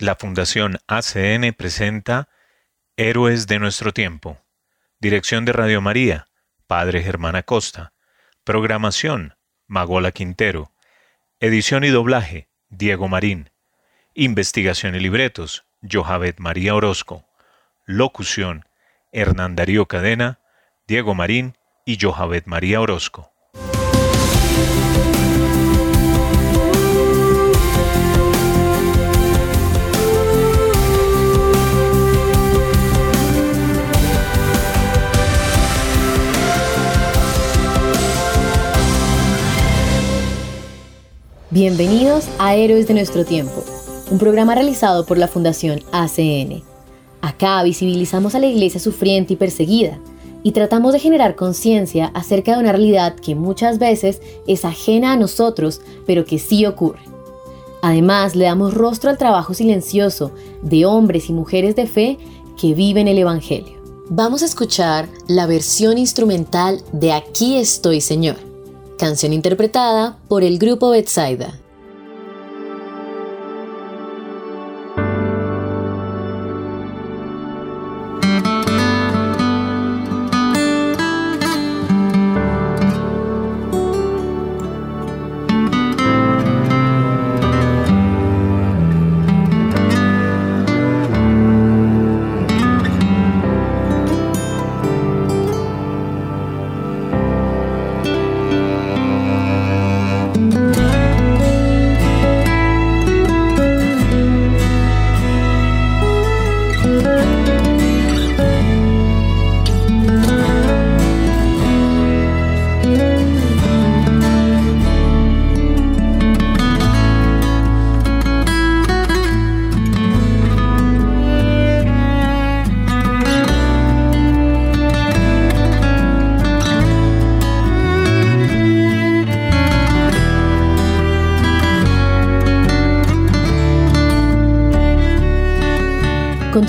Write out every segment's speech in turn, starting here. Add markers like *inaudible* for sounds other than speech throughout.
La Fundación ACN presenta Héroes de nuestro tiempo. Dirección de Radio María, Padre Germán Acosta. Programación, Magola Quintero. Edición y doblaje, Diego Marín. Investigación y libretos, Johavet María Orozco. Locución, Hernán Darío Cadena, Diego Marín y Johavet María Orozco. Bienvenidos a Héroes de nuestro tiempo, un programa realizado por la Fundación ACN. Acá visibilizamos a la iglesia sufriente y perseguida y tratamos de generar conciencia acerca de una realidad que muchas veces es ajena a nosotros, pero que sí ocurre. Además, le damos rostro al trabajo silencioso de hombres y mujeres de fe que viven el Evangelio. Vamos a escuchar la versión instrumental de Aquí estoy Señor canción interpretada por el grupo Betsaida.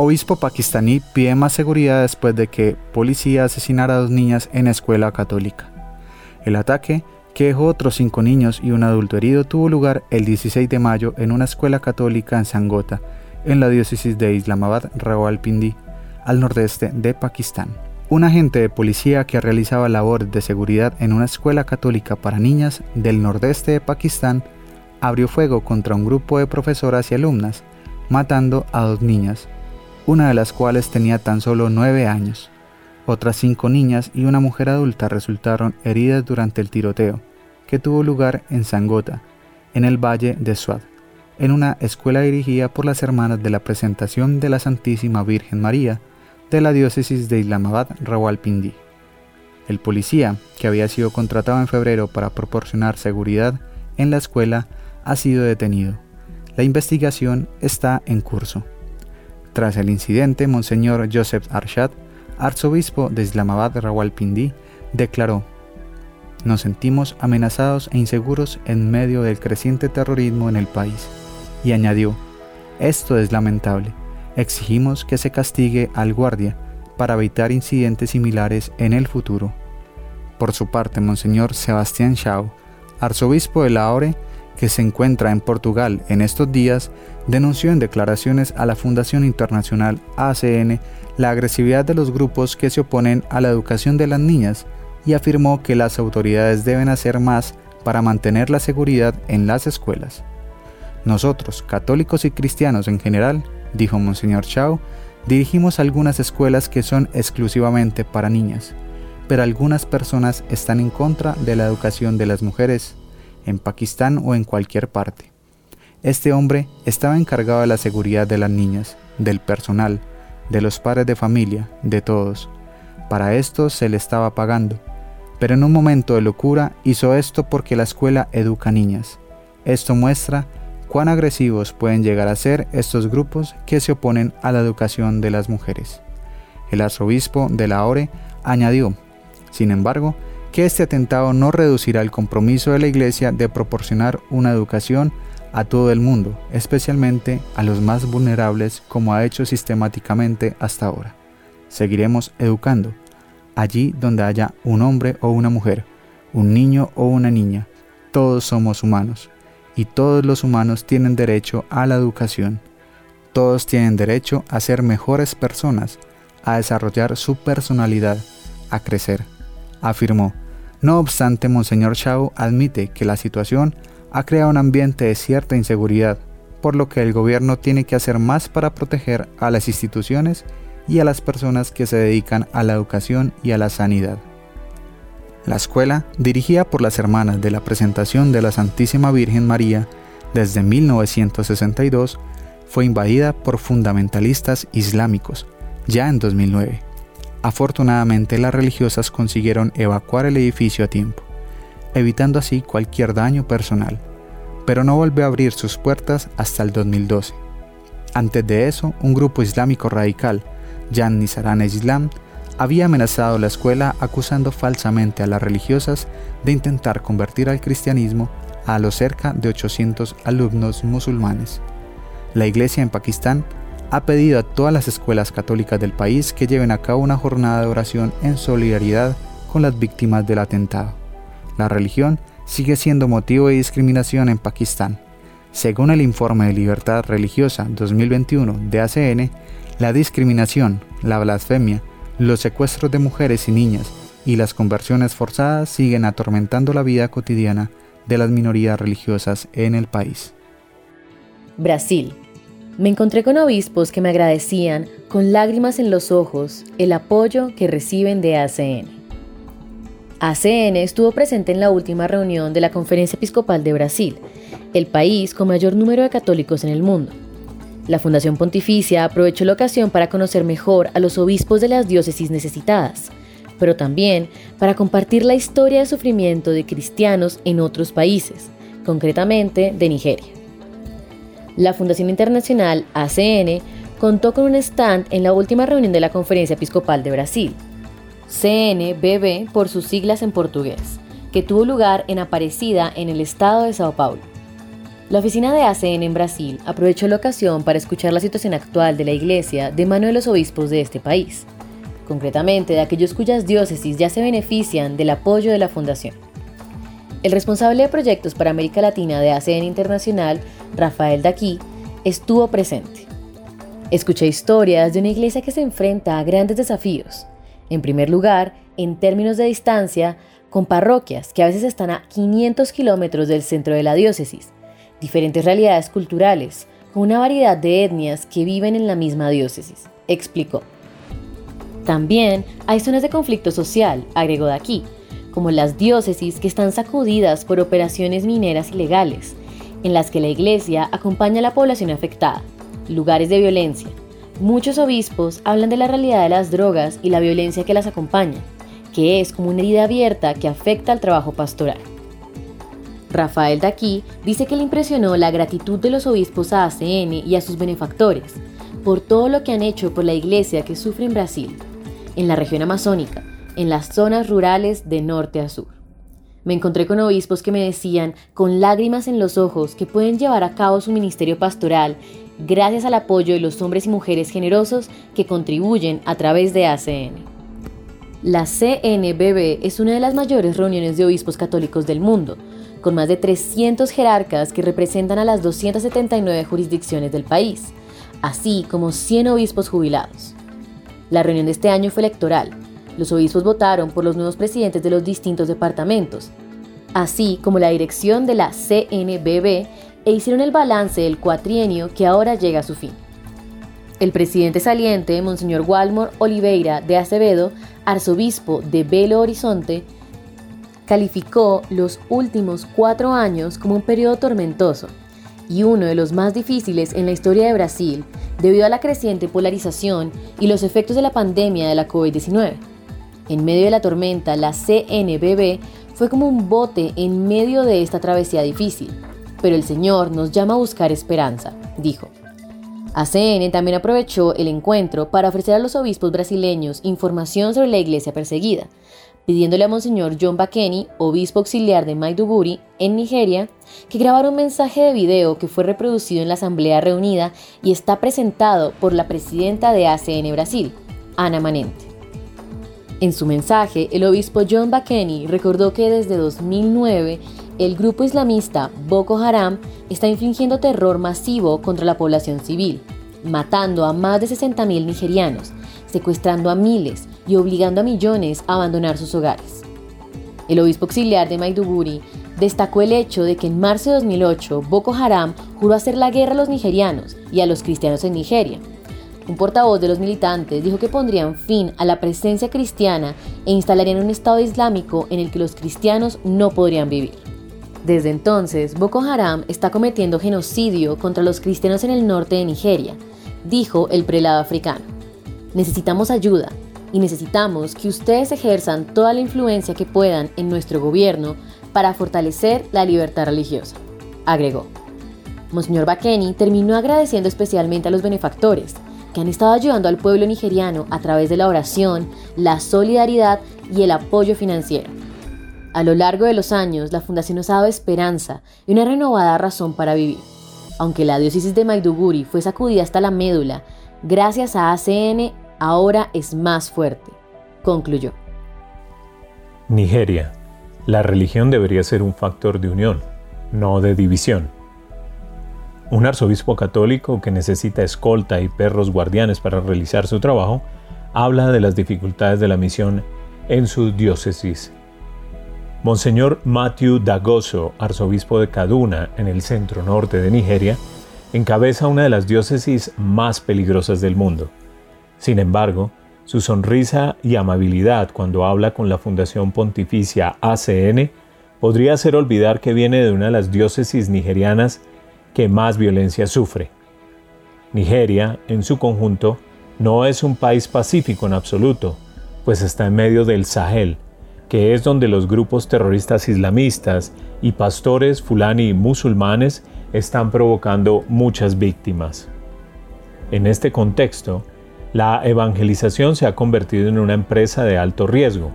Obispo pakistaní pide más seguridad después de que policía asesinara a dos niñas en escuela católica. El ataque, que dejó otros cinco niños y un adulto herido, tuvo lugar el 16 de mayo en una escuela católica en Sangota, en la diócesis de Islamabad, Rawalpindi, al nordeste de Pakistán. Un agente de policía que realizaba labores de seguridad en una escuela católica para niñas del nordeste de Pakistán abrió fuego contra un grupo de profesoras y alumnas, matando a dos niñas, una de las cuales tenía tan solo nueve años. Otras cinco niñas y una mujer adulta resultaron heridas durante el tiroteo, que tuvo lugar en Sangota, en el valle de Suad, en una escuela dirigida por las hermanas de la presentación de la Santísima Virgen María de la diócesis de Islamabad, Rawalpindi. El policía, que había sido contratado en febrero para proporcionar seguridad en la escuela, ha sido detenido. La investigación está en curso. Tras el incidente, Monseñor Joseph Arshad, arzobispo de Islamabad Rawalpindi, declaró, Nos sentimos amenazados e inseguros en medio del creciente terrorismo en el país. Y añadió, Esto es lamentable. Exigimos que se castigue al guardia para evitar incidentes similares en el futuro. Por su parte, Monseñor Sebastián Shaw, arzobispo de Lahore, que se encuentra en Portugal en estos días, denunció en declaraciones a la Fundación Internacional ACN la agresividad de los grupos que se oponen a la educación de las niñas y afirmó que las autoridades deben hacer más para mantener la seguridad en las escuelas. Nosotros, católicos y cristianos en general, dijo Monseñor Chao, dirigimos algunas escuelas que son exclusivamente para niñas, pero algunas personas están en contra de la educación de las mujeres en Pakistán o en cualquier parte. Este hombre estaba encargado de la seguridad de las niñas, del personal, de los padres de familia, de todos. Para esto se le estaba pagando. Pero en un momento de locura hizo esto porque la escuela educa niñas. Esto muestra cuán agresivos pueden llegar a ser estos grupos que se oponen a la educación de las mujeres. El arzobispo de Lahore añadió, sin embargo, que este atentado no reducirá el compromiso de la Iglesia de proporcionar una educación a todo el mundo, especialmente a los más vulnerables como ha hecho sistemáticamente hasta ahora. Seguiremos educando, allí donde haya un hombre o una mujer, un niño o una niña, todos somos humanos, y todos los humanos tienen derecho a la educación. Todos tienen derecho a ser mejores personas, a desarrollar su personalidad, a crecer, afirmó. No obstante, Monseñor Chao admite que la situación ha creado un ambiente de cierta inseguridad, por lo que el gobierno tiene que hacer más para proteger a las instituciones y a las personas que se dedican a la educación y a la sanidad. La escuela, dirigida por las hermanas de la presentación de la Santísima Virgen María desde 1962, fue invadida por fundamentalistas islámicos ya en 2009. Afortunadamente las religiosas consiguieron evacuar el edificio a tiempo evitando así cualquier daño personal, pero no volvió a abrir sus puertas hasta el 2012. Antes de eso, un grupo islámico radical, Jan Nisaran Islam, había amenazado la escuela acusando falsamente a las religiosas de intentar convertir al cristianismo a los cerca de 800 alumnos musulmanes. La iglesia en Pakistán ha pedido a todas las escuelas católicas del país que lleven a cabo una jornada de oración en solidaridad con las víctimas del atentado. La religión sigue siendo motivo de discriminación en Pakistán. Según el informe de Libertad Religiosa 2021 de ACN, la discriminación, la blasfemia, los secuestros de mujeres y niñas y las conversiones forzadas siguen atormentando la vida cotidiana de las minorías religiosas en el país. Brasil. Me encontré con obispos que me agradecían con lágrimas en los ojos el apoyo que reciben de ACN. ACN estuvo presente en la última reunión de la Conferencia Episcopal de Brasil, el país con mayor número de católicos en el mundo. La Fundación Pontificia aprovechó la ocasión para conocer mejor a los obispos de las diócesis necesitadas, pero también para compartir la historia de sufrimiento de cristianos en otros países, concretamente de Nigeria. La Fundación Internacional ACN contó con un stand en la última reunión de la Conferencia Episcopal de Brasil, CNBB por sus siglas en portugués, que tuvo lugar en Aparecida en el estado de Sao Paulo. La oficina de ACN en Brasil aprovechó la ocasión para escuchar la situación actual de la iglesia de mano de los obispos de este país, concretamente de aquellos cuyas diócesis ya se benefician del apoyo de la fundación. El responsable de proyectos para América Latina de ACN Internacional, Rafael Daquí, estuvo presente. Escuché historias de una iglesia que se enfrenta a grandes desafíos, en primer lugar, en términos de distancia, con parroquias que a veces están a 500 kilómetros del centro de la diócesis, diferentes realidades culturales, con una variedad de etnias que viven en la misma diócesis, explicó. También hay zonas de conflicto social, agregó de aquí, como las diócesis que están sacudidas por operaciones mineras ilegales, en las que la Iglesia acompaña a la población afectada, lugares de violencia, Muchos obispos hablan de la realidad de las drogas y la violencia que las acompaña, que es como una herida abierta que afecta al trabajo pastoral. Rafael Daquí dice que le impresionó la gratitud de los obispos a ACN y a sus benefactores por todo lo que han hecho por la iglesia que sufre en Brasil, en la región amazónica, en las zonas rurales de norte a sur. Me encontré con obispos que me decían, con lágrimas en los ojos, que pueden llevar a cabo su ministerio pastoral gracias al apoyo de los hombres y mujeres generosos que contribuyen a través de ACN. La CNBB es una de las mayores reuniones de obispos católicos del mundo, con más de 300 jerarcas que representan a las 279 jurisdicciones del país, así como 100 obispos jubilados. La reunión de este año fue electoral. Los obispos votaron por los nuevos presidentes de los distintos departamentos, así como la dirección de la CNBB e hicieron el balance del cuatrienio que ahora llega a su fin. El presidente saliente, Monseñor Walmor Oliveira de Acevedo, arzobispo de Belo Horizonte, calificó los últimos cuatro años como un periodo tormentoso y uno de los más difíciles en la historia de Brasil debido a la creciente polarización y los efectos de la pandemia de la COVID-19. En medio de la tormenta, la CNBB fue como un bote en medio de esta travesía difícil pero el Señor nos llama a buscar esperanza, dijo. ACN también aprovechó el encuentro para ofrecer a los obispos brasileños información sobre la iglesia perseguida, pidiéndole a Monseñor John Bakeni, obispo auxiliar de Maiduguri, en Nigeria, que grabara un mensaje de video que fue reproducido en la asamblea reunida y está presentado por la presidenta de ACN Brasil, Ana Manente. En su mensaje, el obispo John Bakeni recordó que desde 2009 el grupo islamista Boko Haram está infligiendo terror masivo contra la población civil, matando a más de 60.000 nigerianos, secuestrando a miles y obligando a millones a abandonar sus hogares. El obispo auxiliar de Maiduguri destacó el hecho de que en marzo de 2008 Boko Haram juró hacer la guerra a los nigerianos y a los cristianos en Nigeria. Un portavoz de los militantes dijo que pondrían fin a la presencia cristiana e instalarían un Estado islámico en el que los cristianos no podrían vivir. Desde entonces, Boko Haram está cometiendo genocidio contra los cristianos en el norte de Nigeria, dijo el prelado africano. Necesitamos ayuda y necesitamos que ustedes ejerzan toda la influencia que puedan en nuestro gobierno para fortalecer la libertad religiosa, agregó. Monseñor Bakeni terminó agradeciendo especialmente a los benefactores que han estado ayudando al pueblo nigeriano a través de la oración, la solidaridad y el apoyo financiero. A lo largo de los años, la Fundación nos ha dado esperanza y una renovada razón para vivir. Aunque la diócesis de Maiduguri fue sacudida hasta la médula, gracias a ACN ahora es más fuerte, concluyó. Nigeria. La religión debería ser un factor de unión, no de división. Un arzobispo católico que necesita escolta y perros guardianes para realizar su trabajo, habla de las dificultades de la misión en su diócesis Monseñor Matthew Dagoso, arzobispo de Kaduna, en el centro norte de Nigeria, encabeza una de las diócesis más peligrosas del mundo. Sin embargo, su sonrisa y amabilidad cuando habla con la Fundación Pontificia ACN podría hacer olvidar que viene de una de las diócesis nigerianas que más violencia sufre. Nigeria, en su conjunto, no es un país pacífico en absoluto, pues está en medio del Sahel, que es donde los grupos terroristas islamistas y pastores fulani musulmanes están provocando muchas víctimas. En este contexto, la evangelización se ha convertido en una empresa de alto riesgo.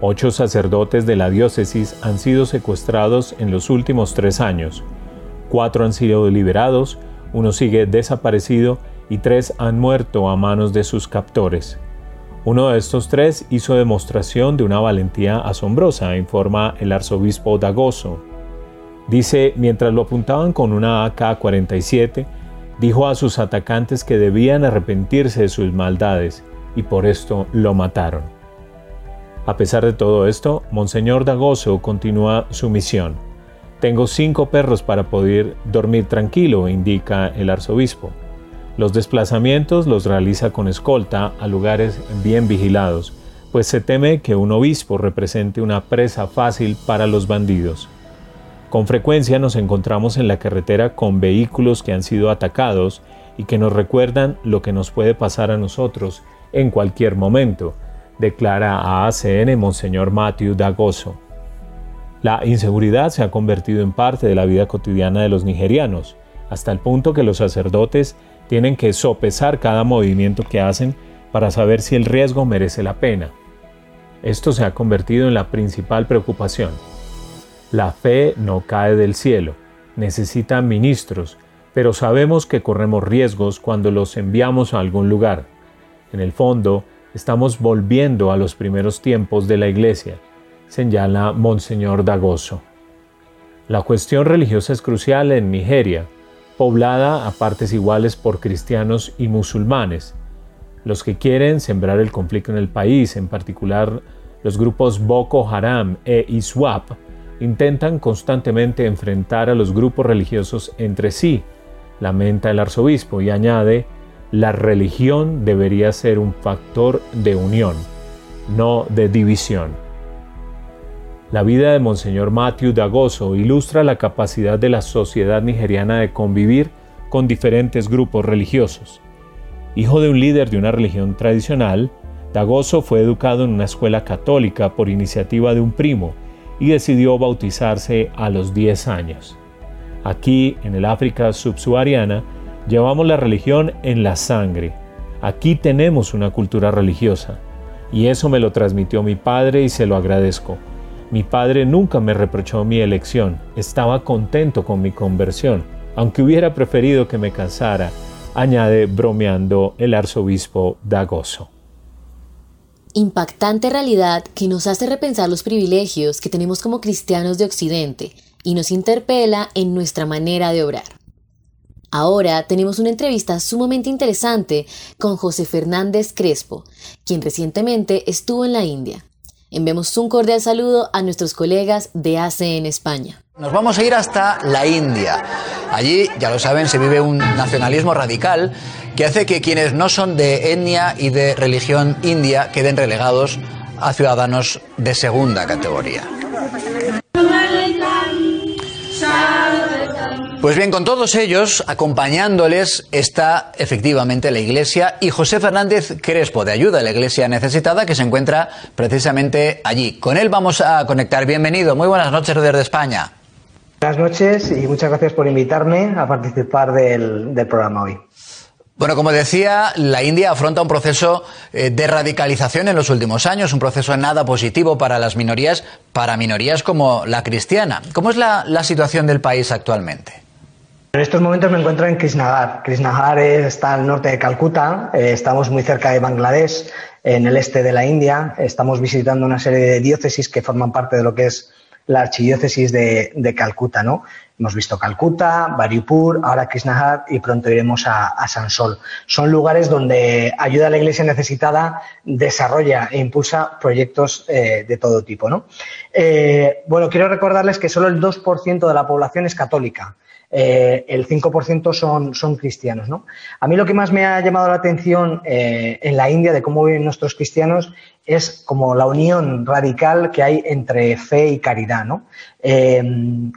Ocho sacerdotes de la diócesis han sido secuestrados en los últimos tres años. Cuatro han sido liberados, uno sigue desaparecido y tres han muerto a manos de sus captores. Uno de estos tres hizo demostración de una valentía asombrosa, informa el arzobispo Dagoso. Dice, mientras lo apuntaban con una AK-47, dijo a sus atacantes que debían arrepentirse de sus maldades y por esto lo mataron. A pesar de todo esto, Monseñor Dagoso continúa su misión. Tengo cinco perros para poder dormir tranquilo, indica el arzobispo. Los desplazamientos los realiza con escolta a lugares bien vigilados, pues se teme que un obispo represente una presa fácil para los bandidos. Con frecuencia nos encontramos en la carretera con vehículos que han sido atacados y que nos recuerdan lo que nos puede pasar a nosotros en cualquier momento, declara a ACN Monseñor Matthew Dagoso. La inseguridad se ha convertido en parte de la vida cotidiana de los nigerianos, hasta el punto que los sacerdotes tienen que sopesar cada movimiento que hacen para saber si el riesgo merece la pena. Esto se ha convertido en la principal preocupación. La fe no cae del cielo, necesita ministros, pero sabemos que corremos riesgos cuando los enviamos a algún lugar. En el fondo, estamos volviendo a los primeros tiempos de la Iglesia, señala Monseñor Dagoso. La cuestión religiosa es crucial en Nigeria, poblada a partes iguales por cristianos y musulmanes. Los que quieren sembrar el conflicto en el país, en particular los grupos Boko Haram e ISWAP, intentan constantemente enfrentar a los grupos religiosos entre sí, lamenta el arzobispo y añade, la religión debería ser un factor de unión, no de división. La vida de Monseñor Matthew Dagoso ilustra la capacidad de la sociedad nigeriana de convivir con diferentes grupos religiosos. Hijo de un líder de una religión tradicional, Dagoso fue educado en una escuela católica por iniciativa de un primo y decidió bautizarse a los 10 años. Aquí, en el África subsahariana, Llevamos la religión en la sangre. Aquí tenemos una cultura religiosa. Y eso me lo transmitió mi padre y se lo agradezco. Mi padre nunca me reprochó mi elección, estaba contento con mi conversión, aunque hubiera preferido que me casara, añade bromeando el arzobispo Dagoso. Impactante realidad que nos hace repensar los privilegios que tenemos como cristianos de Occidente y nos interpela en nuestra manera de obrar. Ahora tenemos una entrevista sumamente interesante con José Fernández Crespo, quien recientemente estuvo en la India. Enviamos un cordial saludo a nuestros colegas de ACN España. Nos vamos a ir hasta la India. Allí, ya lo saben, se vive un nacionalismo radical que hace que quienes no son de etnia y de religión india queden relegados a ciudadanos de segunda categoría. Pues bien, con todos ellos, acompañándoles, está efectivamente la Iglesia y José Fernández Crespo, de Ayuda a la Iglesia Necesitada, que se encuentra precisamente allí. Con él vamos a conectar. Bienvenido. Muy buenas noches desde España. Buenas noches y muchas gracias por invitarme a participar del, programa hoy. Bueno, como decía, la India afronta un proceso eh, de radicalización en los últimos años, un proceso nada positivo para las minorías, para minorías como la cristiana. ¿Cómo es la situación del país actualmente? En estos momentos me encuentro en Krishnagar. Krishnagar está al norte de Calcuta, eh, estamos muy cerca de Bangladesh, en el este de la India. Estamos visitando una serie de diócesis que forman parte de lo que es la archidiócesis de, Calcuta. ¿no? Hemos visto Calcuta, Baripur, ahora Krishnagar y pronto iremos a, Sansol. Son lugares donde ayuda a la Iglesia necesitada, desarrolla e impulsa proyectos eh, de todo tipo. ¿no? Eh, bueno, quiero recordarles que solo el 2% de la población es católica. Eh, el 5% son, son cristianos. ¿no? A mí lo que más me ha llamado la atención eh, en la India de cómo viven nuestros cristianos es como la unión radical que hay entre fe y caridad. ¿no? Eh,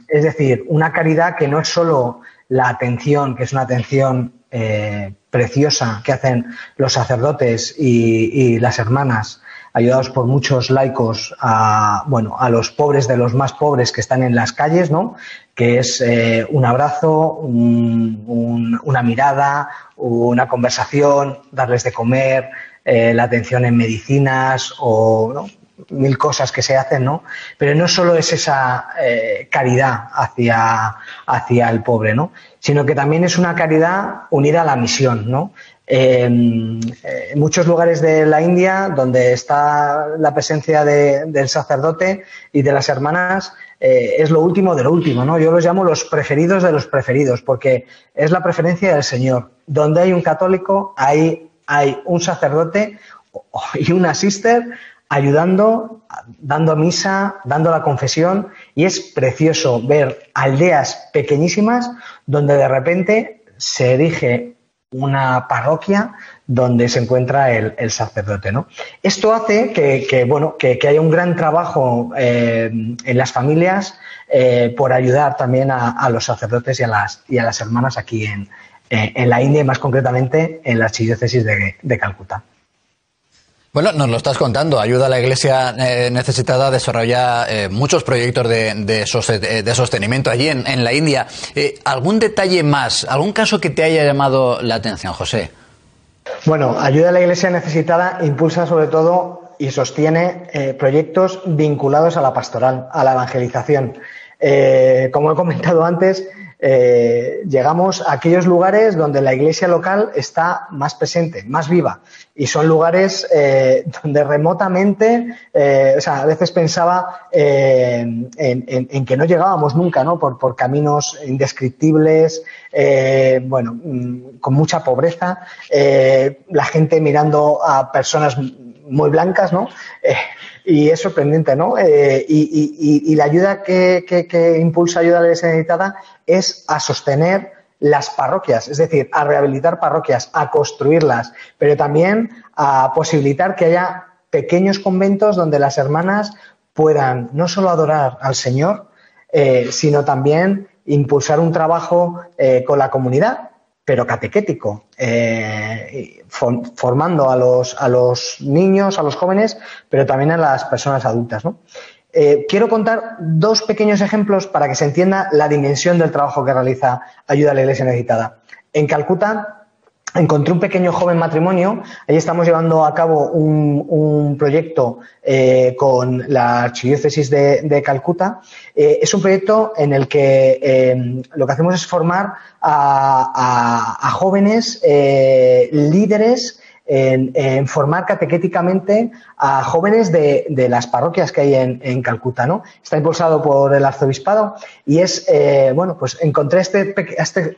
es decir, una caridad que no es solo la atención, que es una atención preciosa que hacen los sacerdotes y, y las hermanas ayudados por muchos laicos a, bueno, a los pobres de los más pobres que están en las calles, ¿no? Que es eh, un abrazo, una mirada, una conversación, darles de comer, eh, la atención en medicinas o mil cosas que se hacen, ¿no? Pero no solo es esa eh, caridad hacia, hacia el pobre, ¿no? Sino que también es una caridad unida a la misión, ¿no? En muchos lugares de la India, donde está la presencia del sacerdote y de las hermanas, eh, es lo último de lo último, ¿no? Yo los llamo los preferidos de los preferidos, porque es la preferencia del Señor. Donde hay un católico, hay, hay un sacerdote y una sister ayudando, dando misa, dando la confesión, y es precioso ver aldeas pequeñísimas donde de repente se erige una parroquia donde se encuentra el, sacerdote. ¿no? Esto hace que, bueno, que, haya un gran trabajo eh, en las familias eh, por ayudar también a, los sacerdotes y a las, y a las hermanas aquí en, la India y más concretamente en la archidiócesis de Calcuta. Bueno, nos lo estás contando. Ayuda a la Iglesia eh, necesitada a desarrollar eh, muchos proyectos de, de, sostenimiento allí en, la India. Eh, ¿Algún detalle más? ¿Algún caso que te haya llamado la atención, José? Bueno, Ayuda a la Iglesia necesitada impulsa sobre todo y sostiene proyectos vinculados a la pastoral, a la evangelización. como he comentado antes, eh, llegamos a aquellos lugares donde la iglesia local está más presente, más viva. Y son lugares eh, *laughs* donde remotamente, eh, o sea, a veces pensaba en, que no llegábamos nunca, ¿no? Por, por caminos indescriptibles, bueno, mm, con mucha pobreza, la gente mirando a personas muy blancas, ¿no? Y es sorprendente, ¿no? Eh, y, la ayuda que, impulsa Ayuda a la Iglesia Necesitada es a sostener las parroquias, es decir, a rehabilitar parroquias, a construirlas, pero también a posibilitar que haya pequeños conventos donde las hermanas puedan no solo adorar al Señor, eh, sino también impulsar un trabajo eh, con la comunidad pero catequético, eh, formando a los, a los niños, a los jóvenes, pero también a las personas adultas. Eh, quiero contar dos pequeños ejemplos para que se entienda la dimensión del trabajo que realiza Ayuda a la Iglesia Necesitada. En Calcuta encontré un pequeño joven matrimonio. Ahí estamos llevando a cabo un, proyecto eh, con la Archidiócesis de, Calcuta. Eh, es un proyecto en el que eh, lo que hacemos es formar a jóvenes líderes en, formar catequéticamente a jóvenes de, las parroquias que hay en, Calcuta, ¿no? Está impulsado por el arzobispado y es, eh, bueno, pues encontré este, este,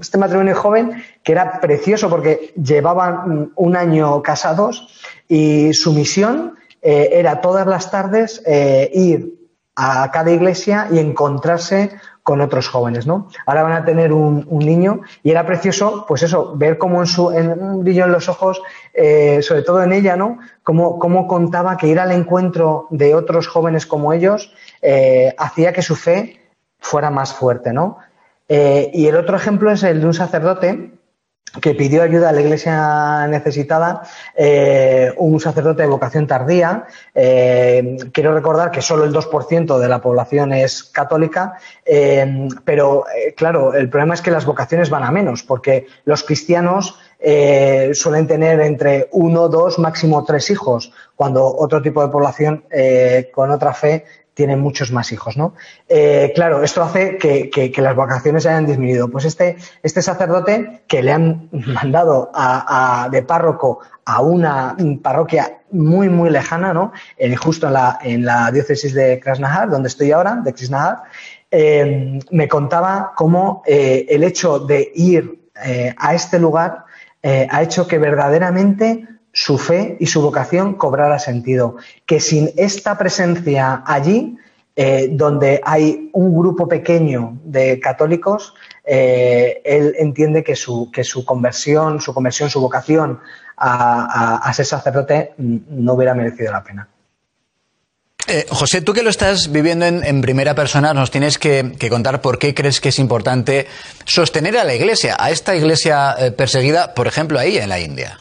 este matrimonio joven que era precioso porque llevaban un año casados y su misión eh, era todas las tardes eh, ir a cada iglesia y encontrarse con otros jóvenes, ¿no? Ahora van a tener un, niño y era precioso, pues eso, ver cómo en su en un brillo en los ojos, eh, sobre todo en ella, ¿no? Cómo, cómo, contaba que ir al encuentro de otros jóvenes como ellos eh, hacía que su fe fuera más fuerte, ¿no? Eh, y el otro ejemplo es el de un sacerdote que pidió ayuda a la iglesia necesitada, eh, un sacerdote de vocación tardía. Eh, quiero recordar que solo el 2% de la población es católica, eh, pero claro, el problema es que las vocaciones van a menos, porque los cristianos suelen tener entre uno, dos, máximo tres hijos, cuando otro tipo de población con otra fe tienen muchos más hijos, ¿no? Eh, claro, esto hace que, las vacaciones hayan disminuido. Pues este, este sacerdote que le han mandado de párroco a una parroquia muy, muy lejana, ¿no? justo en la, en la diócesis de Krasnahar, donde estoy ahora, de Krasnahar, eh, me contaba cómo eh, el hecho de ir a este lugar ha hecho que verdaderamente su fe y su vocación cobrara sentido. Que sin esta presencia allí, eh, donde hay un grupo pequeño de católicos, eh, él entiende que su, que su conversión, su conversión, su vocación a, ser sacerdote mm, no hubiera merecido la pena. Eh, José, tú que lo estás viviendo en, primera persona, nos tienes que, contar por qué crees que es importante sostener a la Iglesia, a esta Iglesia perseguida, por ejemplo, ahí en la India.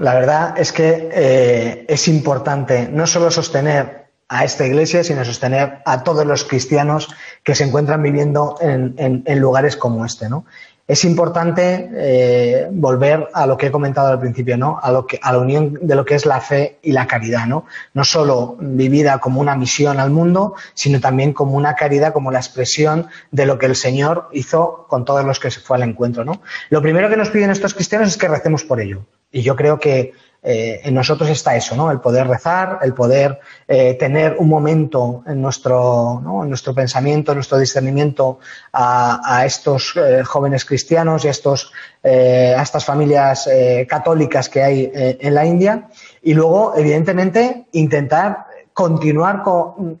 La verdad es que eh, es importante no solo sostener a esta iglesia, sino sostener a todos los cristianos que se encuentran viviendo en, lugares como este, ¿no? Es importante eh, volver a lo que he comentado al principio, ¿no? A, lo que, a la unión de lo que es la fe y la caridad, ¿no? No solo vivida como una misión al mundo, sino también como una caridad, como la expresión de lo que el Señor hizo con todos los que se fue al encuentro, ¿no? Lo primero que nos piden estos cristianos es que recemos por ello. Y yo creo que eh, en nosotros está eso, ¿no? El poder rezar, el poder eh, tener un momento en nuestro, en nuestro pensamiento, en nuestro discernimiento a, estos eh, jóvenes cristianos y a, estos, a estas familias católicas que hay en la India. Y luego, evidentemente, intentar continuar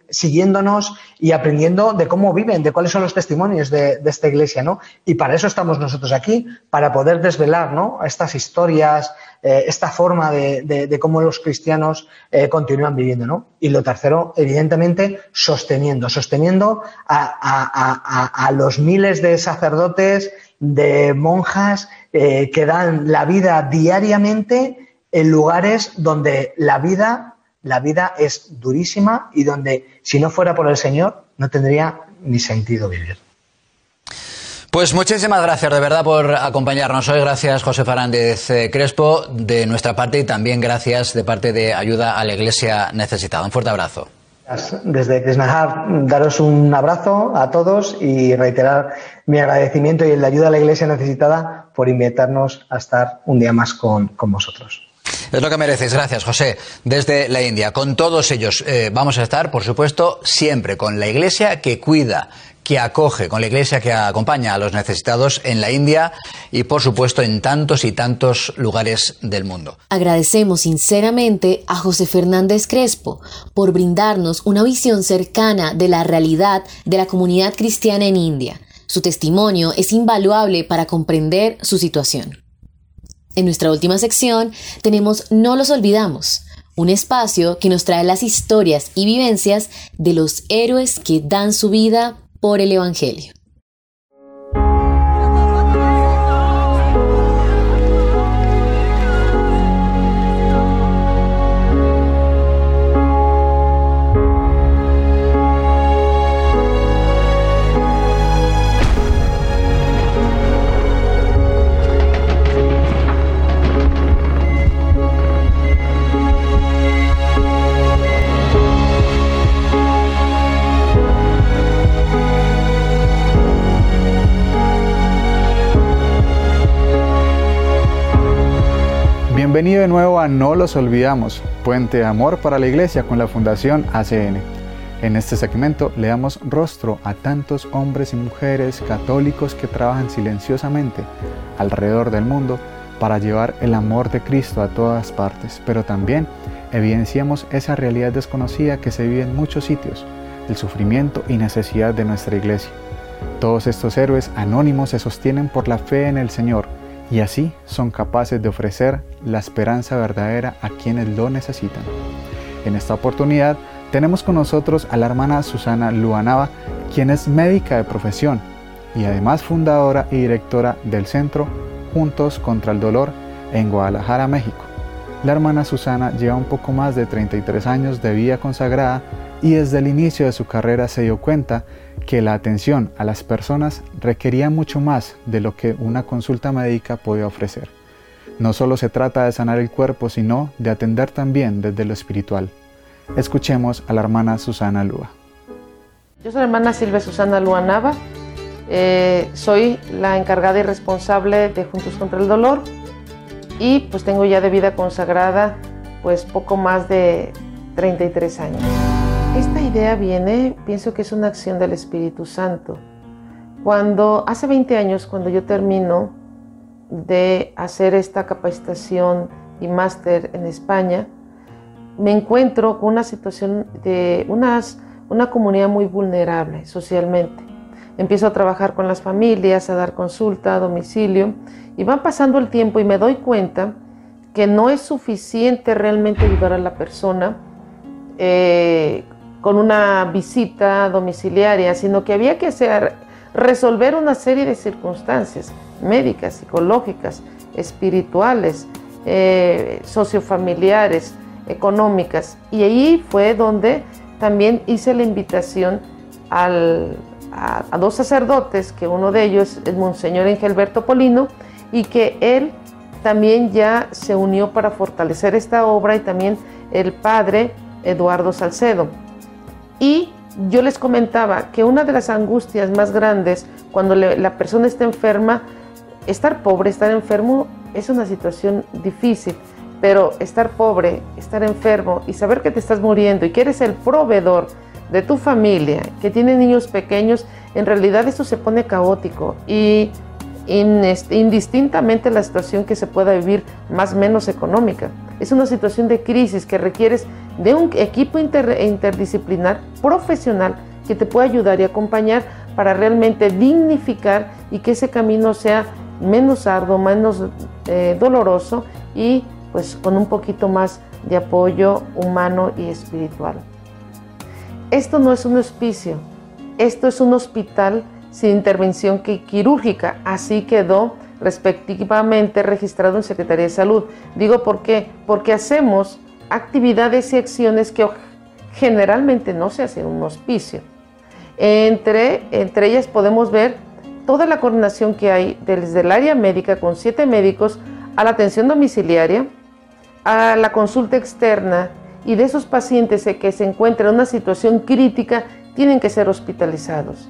siguiéndonos y aprendiendo de cómo viven, de cuáles son los testimonios de, esta iglesia, ¿no? Y para eso estamos nosotros aquí, para poder desvelar, ¿no? Estas historias, eh, esta forma de, cómo los cristianos eh, continúan viviendo, ¿no? Y lo tercero, evidentemente, sosteniendo, sosteniendo a, los miles de sacerdotes, de monjas eh, que dan la vida diariamente en lugares donde la vida la vida es durísima y donde si no fuera por el Señor no tendría ni sentido vivir. Pues muchísimas gracias de verdad por acompañarnos hoy. Gracias José Fernández eh, Crespo de nuestra parte y también gracias de parte de Ayuda a la Iglesia Necesitada. Un fuerte abrazo. Desde Krishnahar, daros un abrazo a todos y reiterar mi agradecimiento y el de Ayuda a la Iglesia Necesitada por invitarnos a estar un día más con, con vosotros. Es lo que mereces. Gracias, José. Desde la India, con todos ellos eh, vamos a estar, por supuesto, siempre con la Iglesia que cuida, que acoge, con la Iglesia que acompaña a los necesitados en la India y, por supuesto, en tantos y tantos lugares del mundo. Agradecemos sinceramente a José Fernández Crespo por brindarnos una visión cercana de la realidad de la comunidad cristiana en India. Su testimonio es invaluable para comprender su situación. En nuestra última sección tenemos No los olvidamos, un espacio que nos trae las historias y vivencias de los héroes que dan su vida por el Evangelio. Bienvenido de nuevo a No los olvidamos, Puente de Amor para la Iglesia con la Fundación ACN. En este segmento le damos rostro a tantos hombres y mujeres católicos que trabajan silenciosamente alrededor del mundo para llevar el amor de Cristo a todas partes, pero también evidenciamos esa realidad desconocida que se vive en muchos sitios, el sufrimiento y necesidad de nuestra iglesia. Todos estos héroes anónimos se sostienen por la fe en el Señor y así son capaces de ofrecer la esperanza verdadera a quienes lo necesitan. En esta oportunidad tenemos con nosotros a la hermana Susana Luanava, quien es médica de profesión y además fundadora y directora del Centro Juntos contra el Dolor en Guadalajara, México. La hermana Susana lleva un poco más de 33 años de vida consagrada y desde el inicio de su carrera se dio cuenta que la atención a las personas requería mucho más de lo que una consulta médica podía ofrecer. No solo se trata de sanar el cuerpo, sino de atender también desde lo espiritual. Escuchemos a la hermana Susana Lua. Yo soy la hermana Silvia Susana Lua Nava. Eh, soy la encargada y responsable de Juntos contra el Dolor y pues tengo ya de vida consagrada pues poco más de 33 años. Esta idea viene, pienso que es una acción del Espíritu Santo. Cuando hace 20 años, cuando yo termino de hacer esta capacitación y máster en España, me encuentro con una situación de unas, una comunidad muy vulnerable socialmente. Empiezo a trabajar con las familias, a dar consulta a domicilio y va pasando el tiempo y me doy cuenta que no es suficiente realmente ayudar a la persona eh, con una visita domiciliaria, sino que había que resolver una serie de circunstancias médicas, psicológicas, espirituales, eh, sociofamiliares, económicas. Y ahí fue donde también hice la invitación a, a, dos sacerdotes, que uno de ellos es Monseñor Engelberto Polino, y que él también ya se unió para fortalecer esta obra y también el padre Eduardo Salcedo. Y yo les comentaba que una de las angustias más grandes cuando la persona está enferma, estar pobre, estar enfermo, es una situación difícil, pero estar pobre, estar enfermo y saber que te estás muriendo y que eres el proveedor de tu familia, que tiene niños pequeños, en realidad eso se pone caótico y indistintamente la situación que se pueda vivir más o menos económica. Es una situación de crisis que requieres de un equipo interdisciplinar profesional que te pueda ayudar y acompañar para realmente dignificar y que ese camino sea menos arduo, menos eh, doloroso y pues con un poquito más de apoyo humano y espiritual. Esto no es un hospicio, esto es un hospital sin intervención quirúrgica, así quedó respectivamente registrado en Secretaría de Salud. Digo por qué, porque hacemos actividades y acciones que generalmente no se hacen en un hospicio. Entre, entre ellas podemos ver toda la coordinación que hay desde el área médica con siete médicos a la atención domiciliaria, a la consulta externa y de esos pacientes que se encuentran en una situación crítica tienen que ser hospitalizados.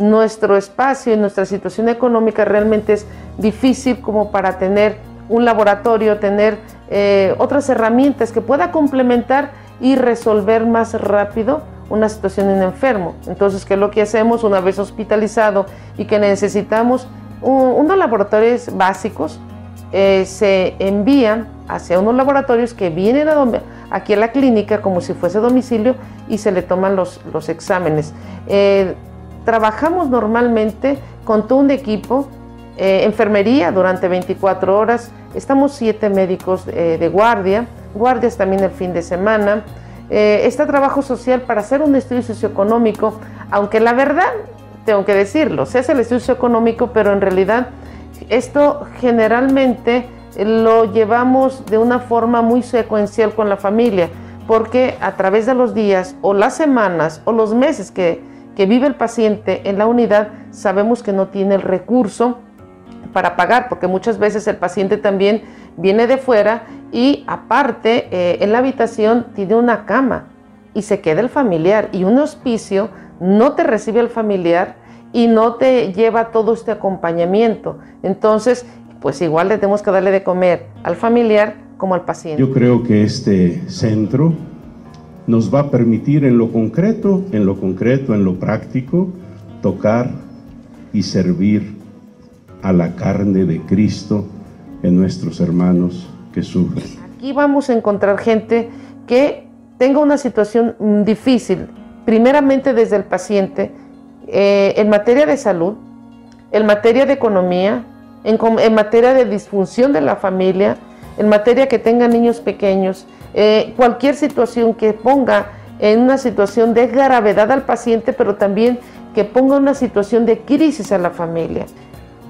Nuestro espacio y nuestra situación económica realmente es difícil como para tener un laboratorio, tener eh, otras herramientas que pueda complementar y resolver más rápido una situación en enfermo. Entonces, ¿qué es lo que hacemos una vez hospitalizado y que necesitamos unos laboratorios básicos? Eh, se envían hacia unos laboratorios que vienen aquí a la clínica como si fuese domicilio y se le toman los, los exámenes. Eh, trabajamos normalmente con todo un equipo, enfermería durante 24 horas, Estamos siete médicos eh, de guardia, guardias también el fin de semana. Eh, está trabajo social para hacer un estudio socioeconómico, aunque la verdad, tengo que decirlo, se hace el estudio socioeconómico, pero en realidad esto generalmente lo llevamos de una forma muy secuencial con la familia, porque a través de los días o las semanas o los meses que, que vive el paciente en la unidad, sabemos que no tiene el recurso para pagar, porque muchas veces el paciente también viene de fuera y aparte eh, en la habitación tiene una cama y se queda el familiar y un hospicio no te recibe el familiar y no te lleva todo este acompañamiento. Entonces, pues igual le tenemos que darle de comer al familiar como al paciente. Yo creo que este centro nos va a permitir en lo concreto, en lo concreto, en lo práctico, tocar y servir a la carne de Cristo en nuestros hermanos que sufren. Aquí vamos a encontrar gente que tenga una situación difícil, primeramente desde el paciente, eh, en materia de salud, en materia de economía, en, materia de disfunción de la familia, en materia que tenga niños pequeños, eh, cualquier situación que ponga en una situación de gravedad al paciente, pero también que ponga una situación de crisis a la familia.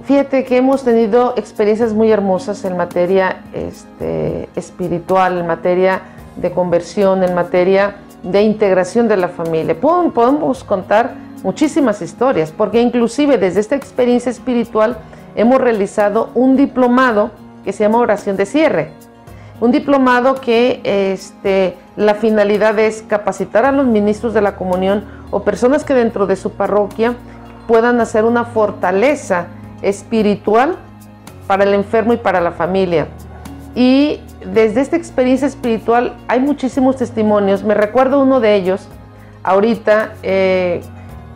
Fíjate que hemos tenido experiencias muy hermosas en materia este, espiritual, en materia de conversión, en materia de integración de la familia. Podemos contar muchísimas historias, porque inclusive desde esta experiencia espiritual hemos realizado un diplomado que se llama oración de cierre. Un diplomado que este, la finalidad es capacitar a los ministros de la comunión o personas que dentro de su parroquia puedan hacer una fortaleza espiritual para el enfermo y para la familia. Y desde esta experiencia espiritual hay muchísimos testimonios. Me recuerdo uno de ellos ahorita. Eh,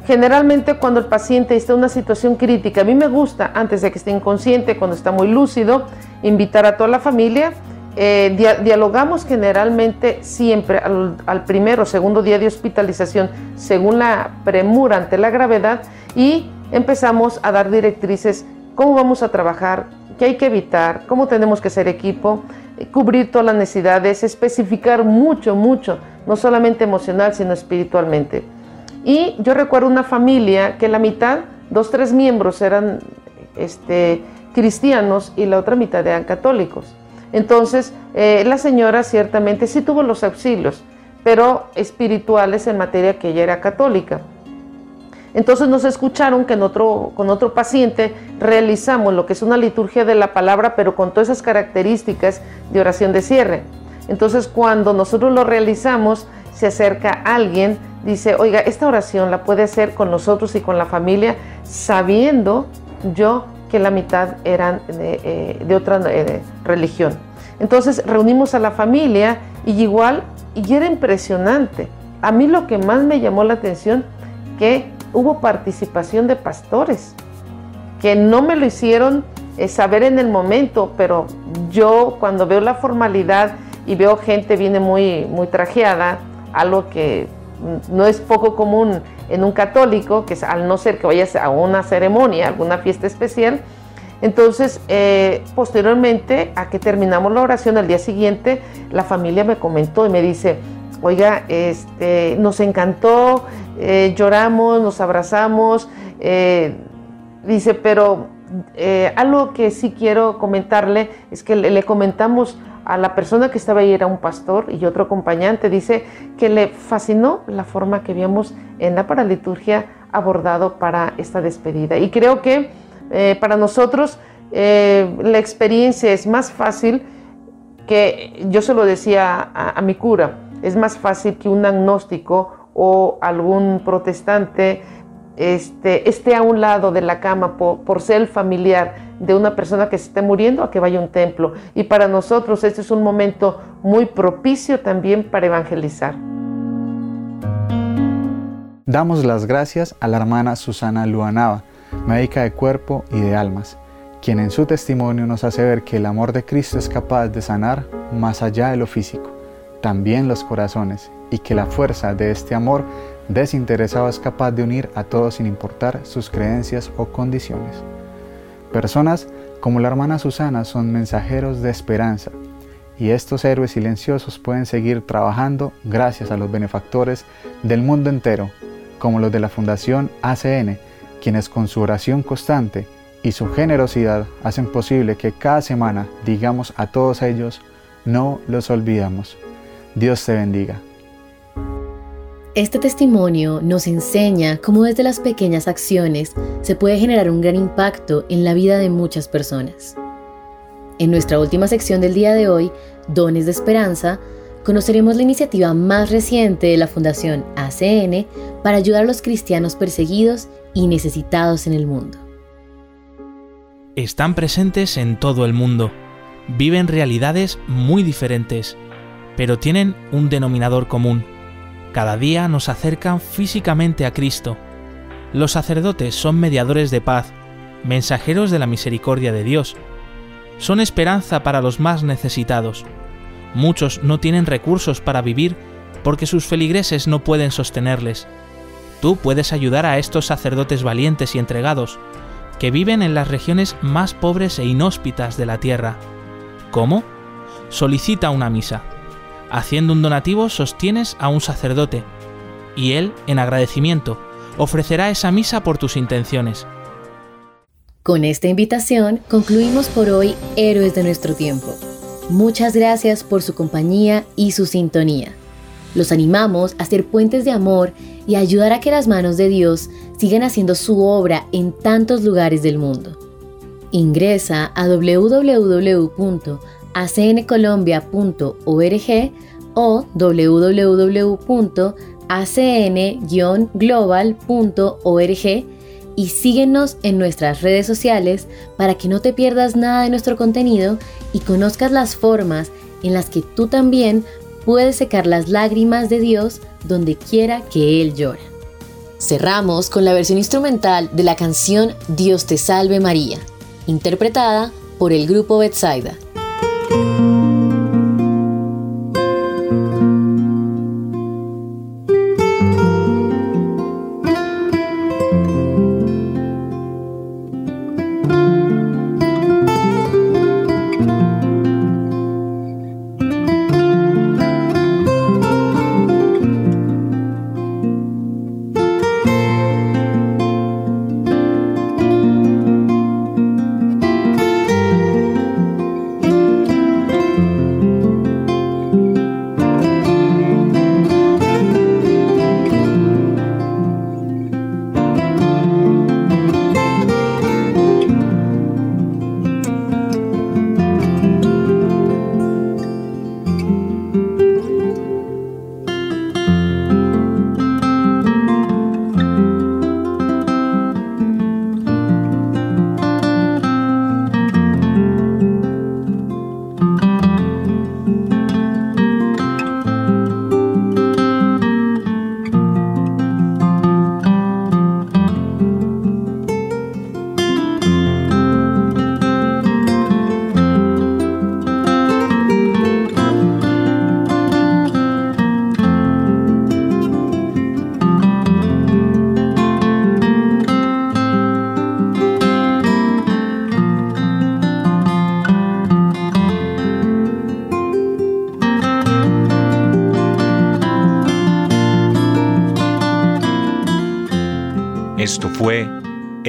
generalmente cuando el paciente está en una situación crítica, a mí me gusta, antes de que esté inconsciente, cuando está muy lúcido, invitar a toda la familia. Eh, dialogamos generalmente siempre al, al primer o segundo día de hospitalización según la premura ante la gravedad y empezamos a dar directrices, cómo vamos a trabajar, qué hay que evitar, cómo tenemos que ser equipo, cubrir todas las necesidades, especificar mucho, mucho, no solamente emocional, sino espiritualmente. Y yo recuerdo una familia que la mitad, dos, tres miembros eran este, cristianos y la otra mitad eran católicos. Entonces, eh, la señora ciertamente sí tuvo los auxilios, pero espirituales en materia que ella era católica. Entonces nos escucharon que otro, con otro paciente realizamos lo que es una liturgia de la palabra, pero con todas esas características de oración de cierre. Entonces cuando nosotros lo realizamos, se acerca alguien, dice, oiga, esta oración la puede hacer con nosotros y con la familia, sabiendo yo que la mitad eran de, eh, otra eh, religión. Entonces reunimos a la familia y igual, y era impresionante. A mí lo que más me llamó la atención, que hubo participación de pastores, que no me lo hicieron eh, saber en el momento, pero yo cuando veo la formalidad y veo gente viene muy, muy trajeada, algo que no es poco común en un católico, que es, al no ser que vayas a una ceremonia, alguna fiesta especial, entonces, eh, posteriormente a que terminamos la oración, al día siguiente, la familia me comentó y me dice, oiga, este, nos encantó, eh, lloramos, nos abrazamos, eh, dice, pero eh, algo que sí quiero comentarle es que le, comentamos a la persona que estaba ahí, era un pastor y otro acompañante, dice que le fascinó la forma que habíamos en la paraliturgia abordado para esta despedida. Y creo que para nosotros la experiencia es más fácil que, yo se lo decía a mi cura, es más fácil que un agnóstico o algún protestante este, esté a un lado de la cama por, ser el familiar de una persona que se esté muriendo a que vaya a un templo. Y para nosotros este es un momento muy propicio también para evangelizar. Damos las gracias a la hermana Susana Luanava, médica de cuerpo y de almas, quien en su testimonio nos hace ver que el amor de Cristo es capaz de sanar más allá de lo físico, también los corazones y que la fuerza de este amor desinteresado es capaz de unir a todos sin importar sus creencias o condiciones. Personas como la hermana Susana son mensajeros de esperanza y estos héroes silenciosos pueden seguir trabajando gracias a los benefactores del mundo entero, como los de la Fundación ACN, quienes con su oración constante y su generosidad hacen posible que cada semana digamos a todos ellos, no los olvidamos. Dios te bendiga. Este testimonio nos enseña cómo desde las pequeñas acciones se puede generar un gran impacto en la vida de muchas personas. En nuestra última sección del día de hoy, Dones de Esperanza, conoceremos la iniciativa más reciente de la Fundación ACN para ayudar a los cristianos perseguidos y necesitados en el mundo. Están presentes en todo el mundo viven realidades muy diferentes, pero tienen un denominador común. Cada día nos acercan físicamente a Cristo. Los sacerdotes son mediadores de paz, mensajeros de la misericordia de Dios. Son esperanza para los más necesitados. Muchos no tienen recursos para vivir porque sus feligreses no pueden sostenerles. Tú puedes ayudar a estos sacerdotes valientes y entregados, que viven en las regiones más pobres e inhóspitas de la tierra. ¿Cómo? Solicita una misa. Haciendo un donativo sostienes a un sacerdote, y él, en agradecimiento, ofrecerá esa misa por tus intenciones. Con esta invitación concluimos por hoy Héroes de nuestro tiempo. Muchas gracias por su compañía y su sintonía. Los animamos a ser puentes de amor y ayudar a que las manos de Dios sigan haciendo su obra en tantos lugares del mundo. Ingresa a www.acncolombia.org o www.acn-global.org y síguenos en nuestras redes sociales para que no te pierdas nada de nuestro contenido y conozcas las formas en las que tú también puedes secar las lágrimas de Dios donde quiera que Él llora. Cerramos con la versión instrumental de la canción Dios te salve María, interpretada por el grupo Betsaida.